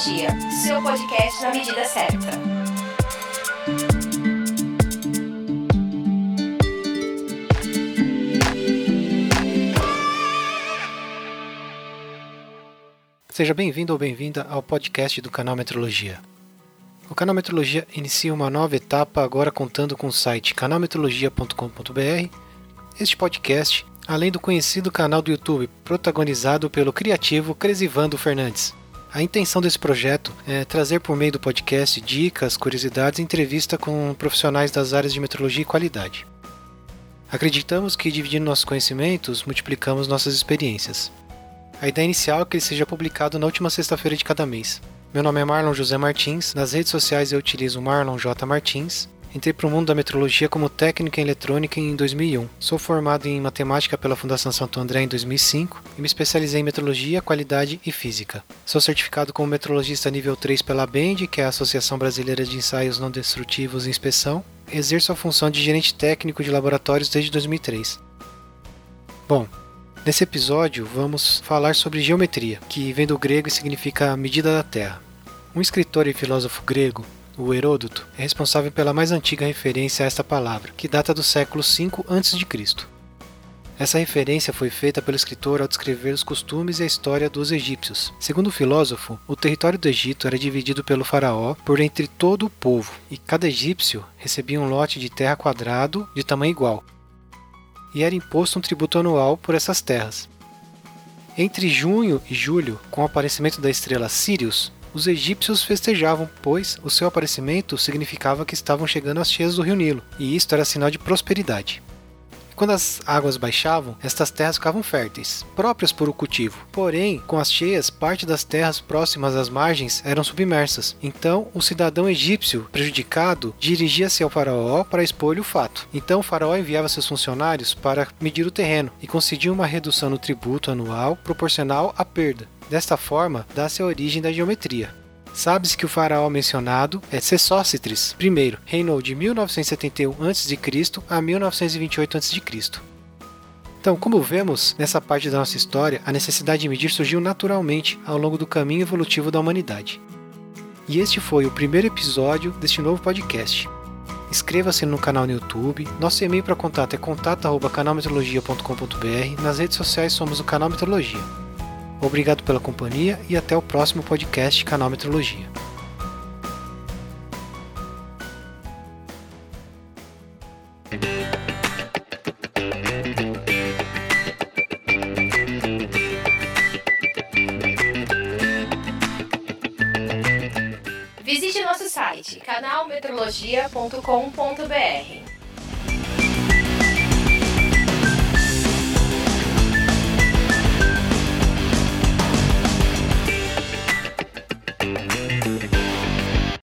Seu podcast na medida certa. Seja bem-vindo ou bem-vinda ao podcast do canal Metrologia. O canal Metrologia inicia uma nova etapa agora contando com o site canalmetrologia.com.br. Este podcast, além do conhecido canal do YouTube protagonizado pelo criativo Cresivando Fernandes. A intenção desse projeto é trazer por meio do podcast dicas, curiosidades e entrevista com profissionais das áreas de metrologia e qualidade. Acreditamos que dividindo nossos conhecimentos, multiplicamos nossas experiências. A ideia inicial é que ele seja publicado na última sexta-feira de cada mês. Meu nome é Marlon José Martins, nas redes sociais eu utilizo Marlon J. Martins. Entrei para o mundo da metrologia como técnico em eletrônica em 2001. Sou formado em matemática pela Fundação Santo André em 2005 e me especializei em metrologia, qualidade e física. Sou certificado como metrologista nível 3 pela BEND, que é a Associação Brasileira de Ensaios Não Destrutivos e Inspeção. Exerço a função de gerente técnico de laboratórios desde 2003. Bom, Nesse episódio, vamos falar sobre geometria, que vem do grego e significa medida da Terra. Um escritor e filósofo grego, o Heródoto, é responsável pela mais antiga referência a esta palavra, que data do século V a.C. Essa referência foi feita pelo escritor ao descrever os costumes e a história dos egípcios. Segundo o filósofo, o território do Egito era dividido pelo faraó por entre todo o povo, e cada egípcio recebia um lote de terra quadrado de tamanho igual, e era imposto um tributo anual por essas terras. Entre junho e julho, com o aparecimento da estrela Sirius, os egípcios festejavam, pois o seu aparecimento significava que estavam chegando às cheias do rio Nilo, e isto era sinal de prosperidade. Quando as águas baixavam, estas terras ficavam férteis, próprias para o cultivo. Porém, com as cheias, parte das terras próximas às margens eram submersas. Então, o cidadão egípcio, prejudicado, dirigia-se ao faraó para expor-lhe o fato. Então, o faraó enviava seus funcionários para medir o terreno e concedia uma redução no tributo anual proporcional à perda. Desta forma, dá-se a origem da geometria. Sabe-se que o faraó mencionado é Sesócitres I, reinou de 1971 a.C. a 1928 a.C. Então, como vemos nessa parte da nossa história, a necessidade de medir surgiu naturalmente ao longo do caminho evolutivo da humanidade. E este foi o primeiro episódio deste novo podcast. Inscreva-se no canal no YouTube. Nosso e-mail para contato é contato@canalmetrologia.com.br. Nas redes sociais somos o canal Metrologia. Obrigado pela companhia e até o próximo podcast Canal Metrologia. Visite nosso site canalmetrologia.com.br.